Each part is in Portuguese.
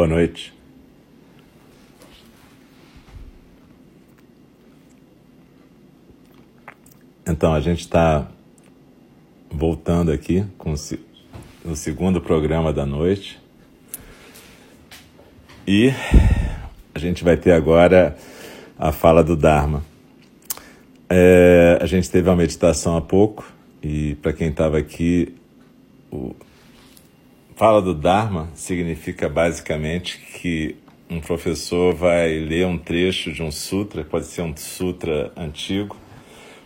Boa noite. Então, a gente está voltando aqui com o segundo programa da noite. E a gente vai ter agora a fala do Dharma. É, a gente teve uma meditação há pouco, e para quem estava aqui, o fala do Dharma significa basicamente que um professor vai ler um trecho de um sutra, pode ser um sutra antigo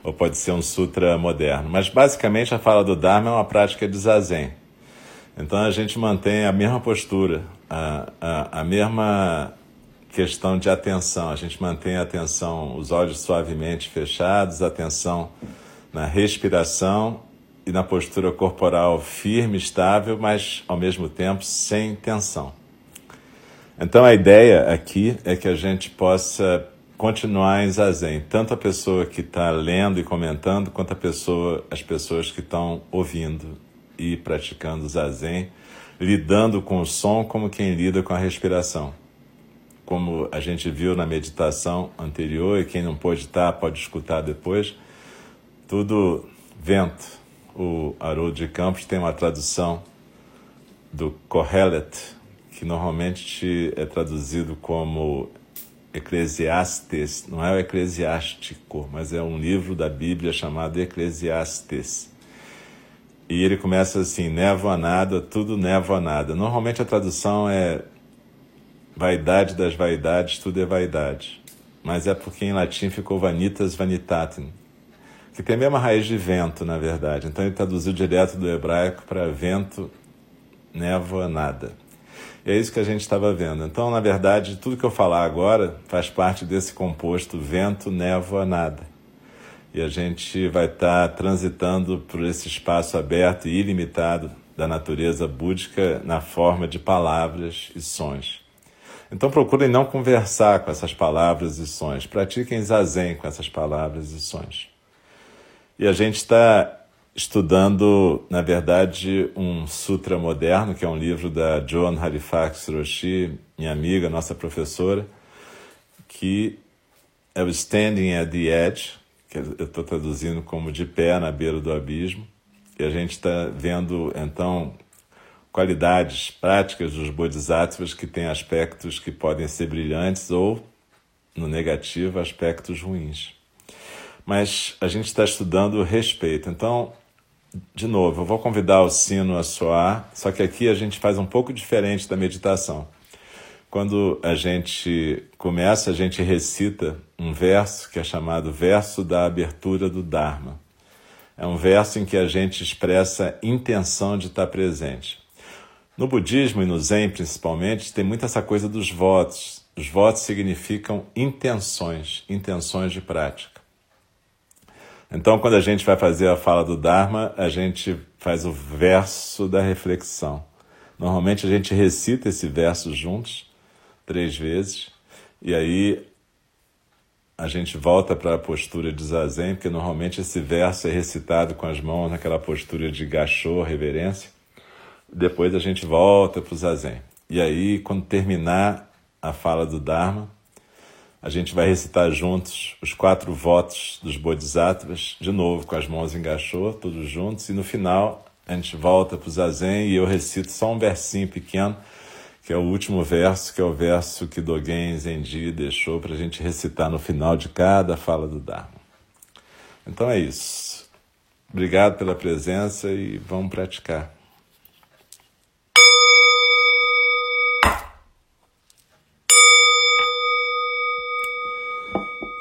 ou pode ser um sutra moderno, mas basicamente a fala do Dharma é uma prática de zazen. Então a gente mantém a mesma postura, a, a, a mesma questão de atenção. A gente mantém a atenção, os olhos suavemente fechados, atenção na respiração e na postura corporal firme, estável, mas ao mesmo tempo sem tensão. Então a ideia aqui é que a gente possa continuar em zazen, tanto a pessoa que está lendo e comentando, quanto a pessoa, as pessoas que estão ouvindo e praticando zazen, lidando com o som como quem lida com a respiração como a gente viu na meditação anterior, e quem não pôde estar pode escutar depois, tudo vento. O Haroldo de Campos tem uma tradução do Kohelet, que normalmente é traduzido como Eclesiastes, não é o eclesiástico, mas é um livro da Bíblia chamado Eclesiastes. E ele começa assim: névoa nada, tudo névoa nada. Normalmente a tradução é Vaidade das vaidades, tudo é vaidade. Mas é porque em latim ficou vanitas vanitatem, que tem a mesma raiz de vento, na verdade. Então ele traduziu direto do hebraico para vento, névoa, nada. E é isso que a gente estava vendo. Então, na verdade, tudo que eu falar agora faz parte desse composto vento, névoa, nada. E a gente vai estar tá transitando por esse espaço aberto e ilimitado da natureza búdica na forma de palavras e sons. Então procurem não conversar com essas palavras e sons. Pratiquem zazen com essas palavras e sons. E a gente está estudando, na verdade, um sutra moderno, que é um livro da Joan Halifax Roshi, minha amiga, nossa professora, que é o Standing at the Edge, que eu estou traduzindo como de pé na beira do abismo. E a gente está vendo, então, qualidades práticas dos bodhisattvas que têm aspectos que podem ser brilhantes ou, no negativo, aspectos ruins. Mas a gente está estudando respeito. Então, de novo, eu vou convidar o sino a soar, só que aqui a gente faz um pouco diferente da meditação. Quando a gente começa, a gente recita um verso que é chamado verso da abertura do Dharma. É um verso em que a gente expressa intenção de estar presente. No budismo e no Zen, principalmente, tem muito essa coisa dos votos. Os votos significam intenções, intenções de prática. Então, quando a gente vai fazer a fala do Dharma, a gente faz o verso da reflexão. Normalmente a gente recita esse verso juntos, três vezes, e aí a gente volta para a postura de zazen, porque normalmente esse verso é recitado com as mãos naquela postura de gachô, reverência. Depois a gente volta para o zazen. E aí, quando terminar a fala do Dharma, a gente vai recitar juntos os quatro votos dos Bodhisattvas, de novo com as mãos em gachô, todos juntos, e no final a gente volta para o zazen e eu recito só um versinho pequeno, que é o último verso, que é o verso que Dogen Zenji deixou para a gente recitar no final de cada fala do Dharma. Então é isso. Obrigado pela presença e vamos praticar.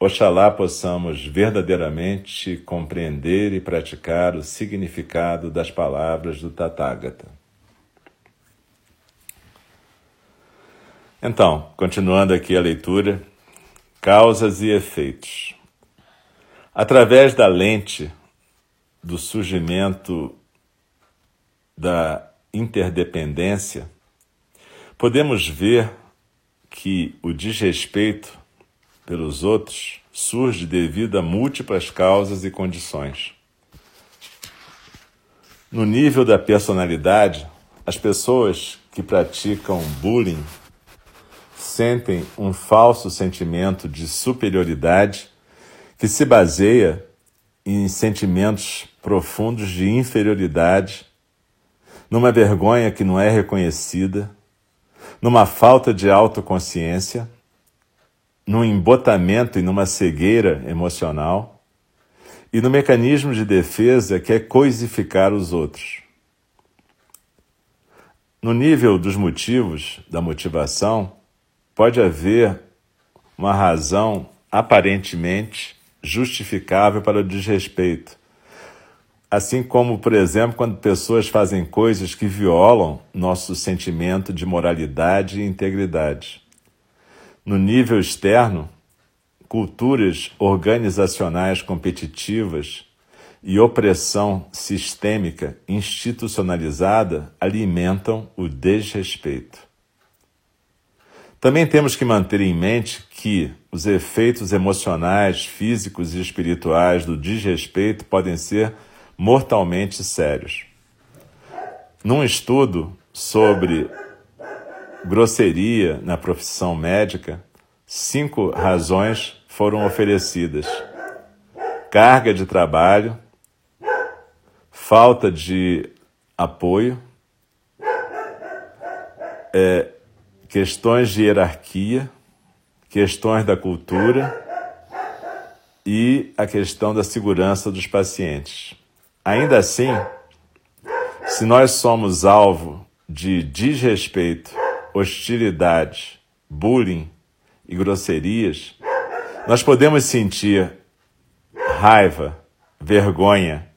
Oxalá possamos verdadeiramente compreender e praticar o significado das palavras do Tathagata. Então, continuando aqui a leitura, causas e efeitos. Através da lente do surgimento da interdependência, podemos ver que o desrespeito pelos outros surge devido a múltiplas causas e condições. No nível da personalidade, as pessoas que praticam bullying sentem um falso sentimento de superioridade que se baseia em sentimentos profundos de inferioridade, numa vergonha que não é reconhecida, numa falta de autoconsciência, num embotamento e numa cegueira emocional, e no mecanismo de defesa que é coisificar os outros. No nível dos motivos, da motivação, pode haver uma razão aparentemente justificável para o desrespeito. Assim como, por exemplo, quando pessoas fazem coisas que violam nosso sentimento de moralidade e integridade. No nível externo, culturas organizacionais competitivas e opressão sistêmica institucionalizada alimentam o desrespeito. Também temos que manter em mente que os efeitos emocionais, físicos e espirituais do desrespeito podem ser mortalmente sérios. Num estudo sobre grosseria na profissão médica, cinco razões foram oferecidas: carga de trabalho, falta de apoio, é, questões de hierarquia, questões da cultura e a questão da segurança dos pacientes. Ainda assim, se nós somos alvo de desrespeito, hostilidade, bullying e grosserias, nós podemos sentir raiva, vergonha,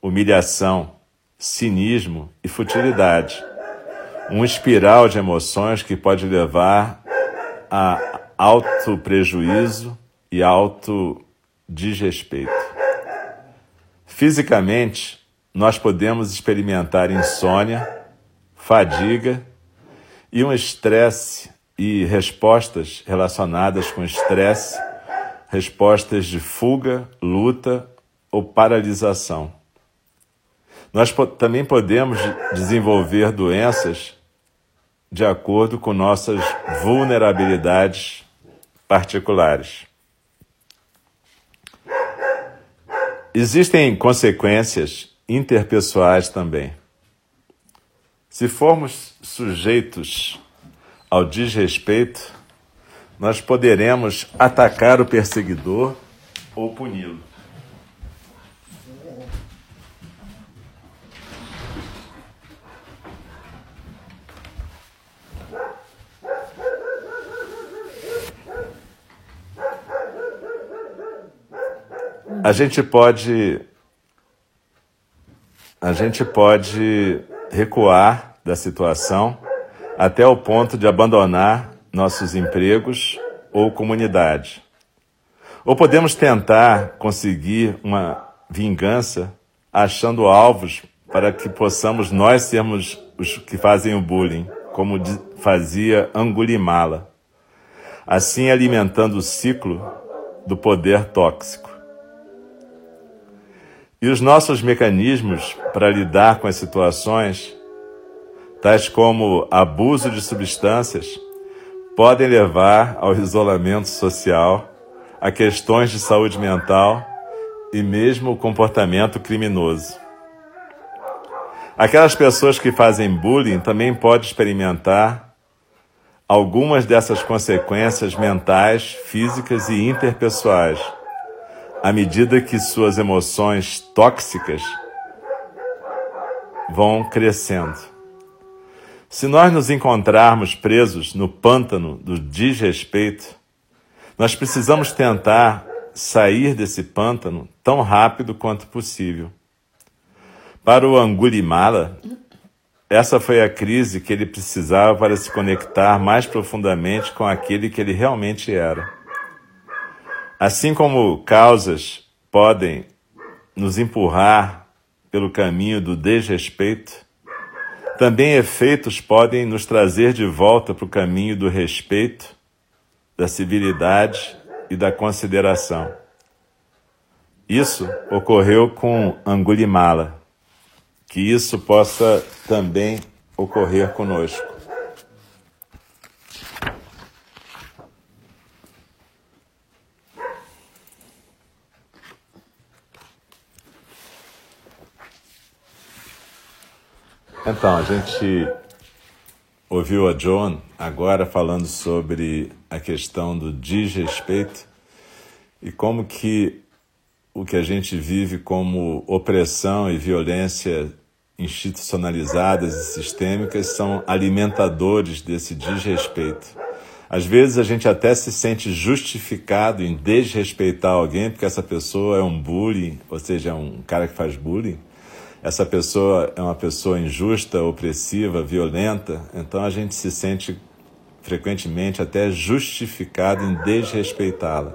humilhação, cinismo e futilidade um espiral de emoções que pode levar a alto prejuízo e alto desrespeito. Fisicamente, nós podemos experimentar insônia, fadiga e um estresse e respostas relacionadas com estresse, respostas de fuga, luta ou paralisação. Nós também podemos desenvolver doenças de acordo com nossas vulnerabilidades particulares. Existem consequências interpessoais também. Se formos sujeitos ao desrespeito, nós poderemos atacar o perseguidor ou puni-lo. a gente pode a gente pode recuar da situação até o ponto de abandonar nossos empregos ou comunidade. Ou podemos tentar conseguir uma vingança achando alvos para que possamos nós sermos os que fazem o bullying, como fazia Angulimala, assim alimentando o ciclo do poder tóxico. E os nossos mecanismos para lidar com as situações, tais como abuso de substâncias, podem levar ao isolamento social, a questões de saúde mental e mesmo comportamento criminoso. Aquelas pessoas que fazem bullying também podem experimentar algumas dessas consequências mentais, físicas e interpessoais, à medida que suas emoções tóxicas vão crescendo. Se nós nos encontrarmos presos no pântano do desrespeito, nós precisamos tentar sair desse pântano tão rápido quanto possível. Para o Angulimala, essa foi a crise que ele precisava para se conectar mais profundamente com aquele que ele realmente era. Assim como causas podem nos empurrar pelo caminho do desrespeito, também efeitos podem nos trazer de volta para o caminho do respeito, da civilidade e da consideração. Isso ocorreu com Angulimala. Que isso possa também ocorrer conosco. Então, a gente ouviu a John agora falando sobre a questão do desrespeito e como que o que a gente vive como opressão e violência institucionalizadas e sistêmicas são alimentadores desse desrespeito. Às vezes a gente até se sente justificado em desrespeitar alguém porque essa pessoa é um bullying, ou seja, é um cara que faz bullying. Essa pessoa é uma pessoa injusta, opressiva, violenta, então a gente se sente frequentemente até justificado em desrespeitá-la.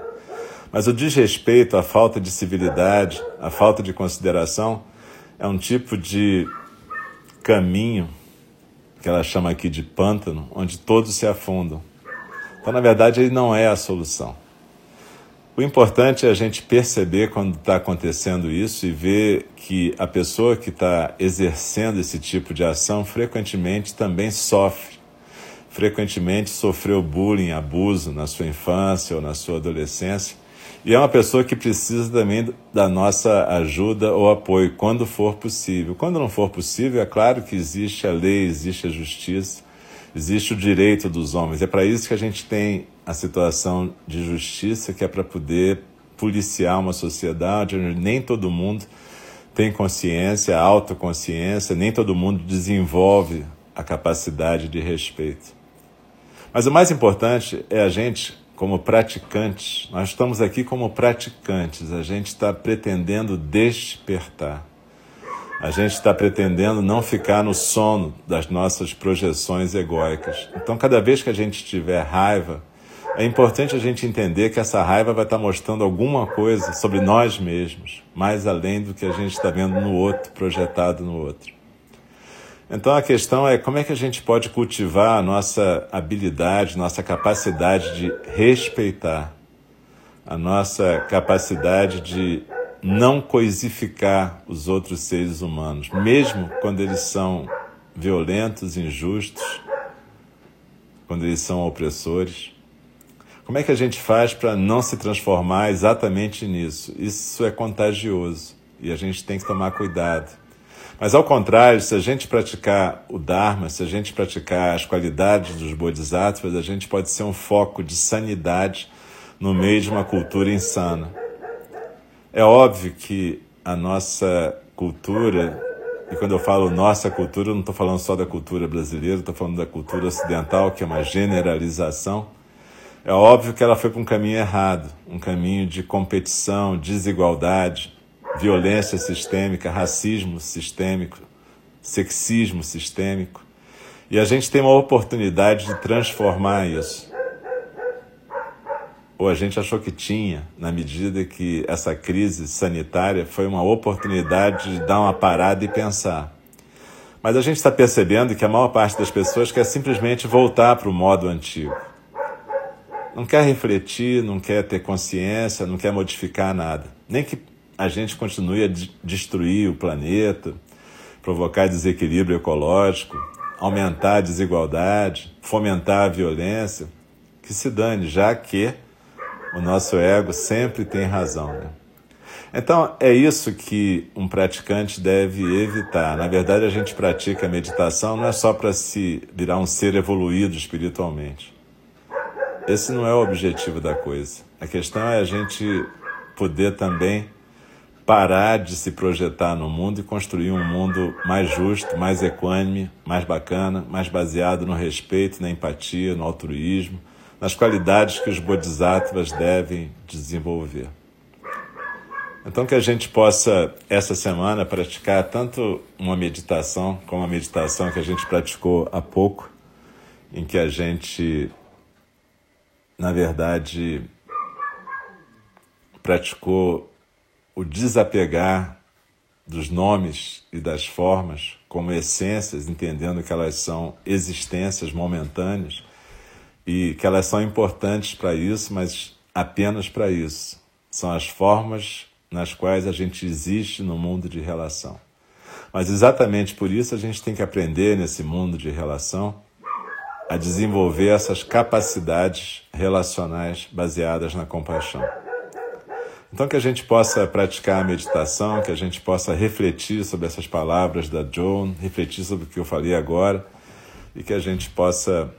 Mas o desrespeito, a falta de civilidade, a falta de consideração é um tipo de caminho que ela chama aqui de pântano, onde todos se afundam. Então, na verdade, ele não é a solução. O importante é a gente perceber quando está acontecendo isso e ver que a pessoa que está exercendo esse tipo de ação frequentemente também sofre. Frequentemente sofreu bullying, abuso na sua infância ou na sua adolescência e é uma pessoa que precisa também da nossa ajuda ou apoio, quando for possível. Quando não for possível, é claro que existe a lei, existe a justiça, existe o direito dos homens. É para isso que a gente tem a situação de justiça, que é para poder policiar uma sociedade onde nem todo mundo tem consciência, autoconsciência, nem todo mundo desenvolve a capacidade de respeito. Mas o mais importante é a gente como praticantes, nós estamos aqui como praticantes, a gente está pretendendo despertar. A gente está pretendendo não ficar no sono das nossas projeções egóicas. Então, cada vez que a gente tiver raiva, é importante a gente entender que essa raiva vai estar mostrando alguma coisa sobre nós mesmos, mais além do que a gente está vendo no outro, projetado no outro. Então a questão é como é que a gente pode cultivar a nossa habilidade, nossa capacidade de respeitar, a nossa capacidade de não coisificar os outros seres humanos, mesmo quando eles são violentos, injustos, quando eles são opressores. Como é que a gente faz para não se transformar exatamente nisso? Isso é contagioso e a gente tem que tomar cuidado. Mas ao contrário, se a gente praticar o Dharma, se a gente praticar as qualidades dos Bodhisattvas, a gente pode ser um foco de sanidade no meio de uma cultura insana. É óbvio que a nossa cultura, e quando eu falo nossa cultura, eu não estou falando só da cultura brasileira, estou falando da cultura ocidental, que é uma generalização. É óbvio que ela foi para um caminho errado, um caminho de competição, desigualdade, violência sistêmica, racismo sistêmico, sexismo sistêmico. E a gente tem uma oportunidade de transformar isso. Ou a gente achou que tinha, na medida que essa crise sanitária foi uma oportunidade de dar uma parada e pensar. Mas a gente está percebendo que a maior parte das pessoas quer simplesmente voltar para o modo antigo. Não quer refletir, não quer ter consciência, não quer modificar nada. Nem que a gente continue a destruir o planeta, provocar desequilíbrio ecológico, aumentar a desigualdade, fomentar a violência, que se dane, já que o nosso ego sempre tem razão. Né? Então, é isso que um praticante deve evitar. Na verdade, a gente pratica a meditação não é só para se virar um ser evoluído espiritualmente. Esse não é o objetivo da coisa. A questão é a gente poder também parar de se projetar no mundo e construir um mundo mais justo, mais equânime, mais bacana, mais baseado no respeito, na empatia, no altruísmo, nas qualidades que os bodhisattvas devem desenvolver. Então, que a gente possa, essa semana, praticar tanto uma meditação como a meditação que a gente praticou há pouco, em que a gente, na verdade, praticou o desapegar dos nomes e das formas como essências, entendendo que elas são existências momentâneas e que elas são importantes para isso, mas apenas para isso. São as formas nas quais a gente existe no mundo de relação. Mas exatamente por isso a gente tem que aprender nesse mundo de relação a desenvolver essas capacidades relacionais baseadas na compaixão. Então, que a gente possa praticar a meditação, que a gente possa refletir sobre essas palavras da Joan, refletir sobre o que eu falei agora e que a gente possa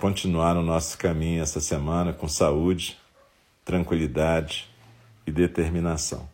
continuar no nosso caminho essa semana com saúde, tranquilidade e determinação.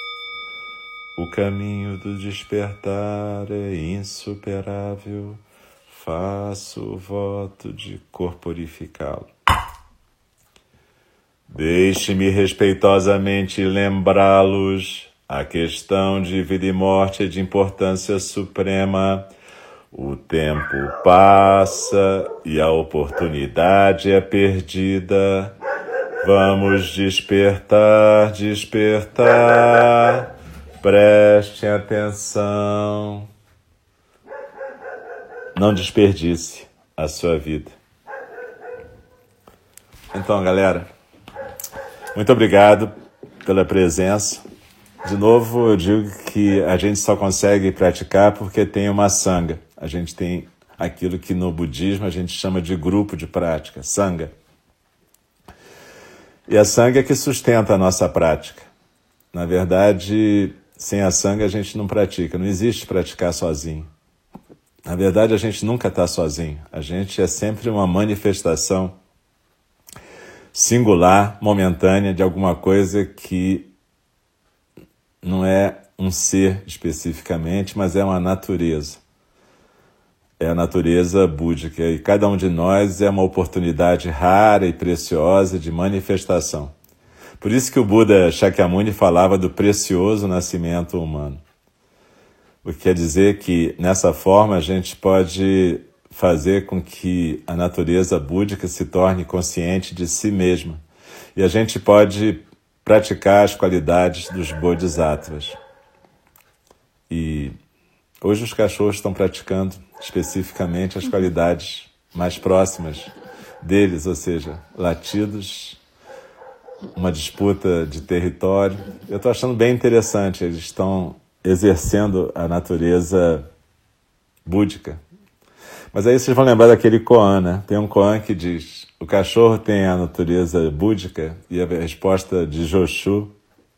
O caminho do despertar é insuperável faço o voto de corporificá-lo. Deixe-me respeitosamente lembrá-los a questão de vida e morte é de importância suprema. O tempo passa e a oportunidade é perdida. Vamos despertar, despertar. Prestem atenção. Não desperdice a sua vida. Então, galera, muito obrigado pela presença. De novo, eu digo que a gente só consegue praticar porque tem uma sanga. A gente tem aquilo que no budismo a gente chama de grupo de prática, sanga. E a sanga é que sustenta a nossa prática. Na verdade, sem a sanga a gente não pratica, não existe praticar sozinho. Na verdade, a gente nunca está sozinho. A gente é sempre uma manifestação singular, momentânea de alguma coisa que não é um ser especificamente, mas é uma natureza. é a natureza búdica e cada um de nós é uma oportunidade rara e preciosa de manifestação. Por isso que o Buda Shakyamuni falava do precioso nascimento humano. O que quer dizer que nessa forma a gente pode fazer com que a natureza búdica se torne consciente de si mesma. E a gente pode praticar as qualidades dos bodhisattvas. E hoje os cachorros estão praticando especificamente as qualidades mais próximas deles, ou seja, latidos, uma disputa de território. Eu estou achando bem interessante, eles estão exercendo a natureza búdica. Mas aí vocês vão lembrar daquele koan, né? Tem um koan que diz: o cachorro tem a natureza búdica e a resposta de Joshu,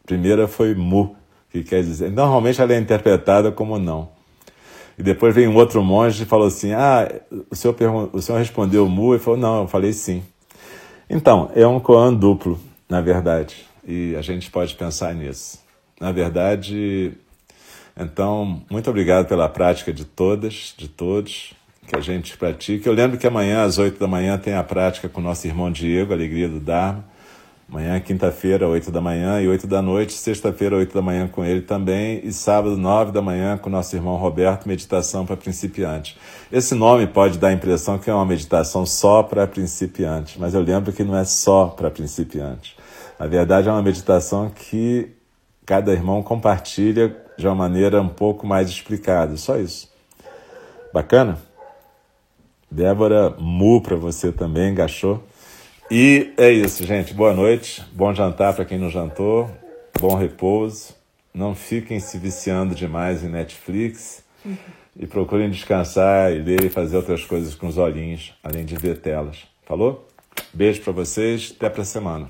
primeira foi mu, que quer dizer. Normalmente ela é interpretada como não. E depois vem um outro monge e falou assim: Ah, o senhor, o senhor respondeu mu? E falou: Não, eu falei sim. Então, é um koan duplo, na verdade, e a gente pode pensar nisso. Na verdade, então, muito obrigado pela prática de todas, de todos que a gente pratique. Eu lembro que amanhã, às 8 da manhã, tem a prática com o nosso irmão Diego, Alegria do Dharma. Amanhã, quinta-feira, 8 da manhã e 8 da noite. Sexta-feira, 8 da manhã com ele também. E sábado, 9 da manhã, com nosso irmão Roberto, Meditação para Principiantes. Esse nome pode dar a impressão que é uma meditação só para principiantes, mas eu lembro que não é só para principiantes. Na verdade, é uma meditação que cada irmão compartilha de uma maneira um pouco mais explicada. Só isso. Bacana? Débora Mu para você também, gachou. E é isso, gente. Boa noite, bom jantar para quem não jantou, bom repouso. Não fiquem se viciando demais em Netflix e procurem descansar e ler e fazer outras coisas com os olhinhos, além de ver telas. Falou? Beijo para vocês, até para semana.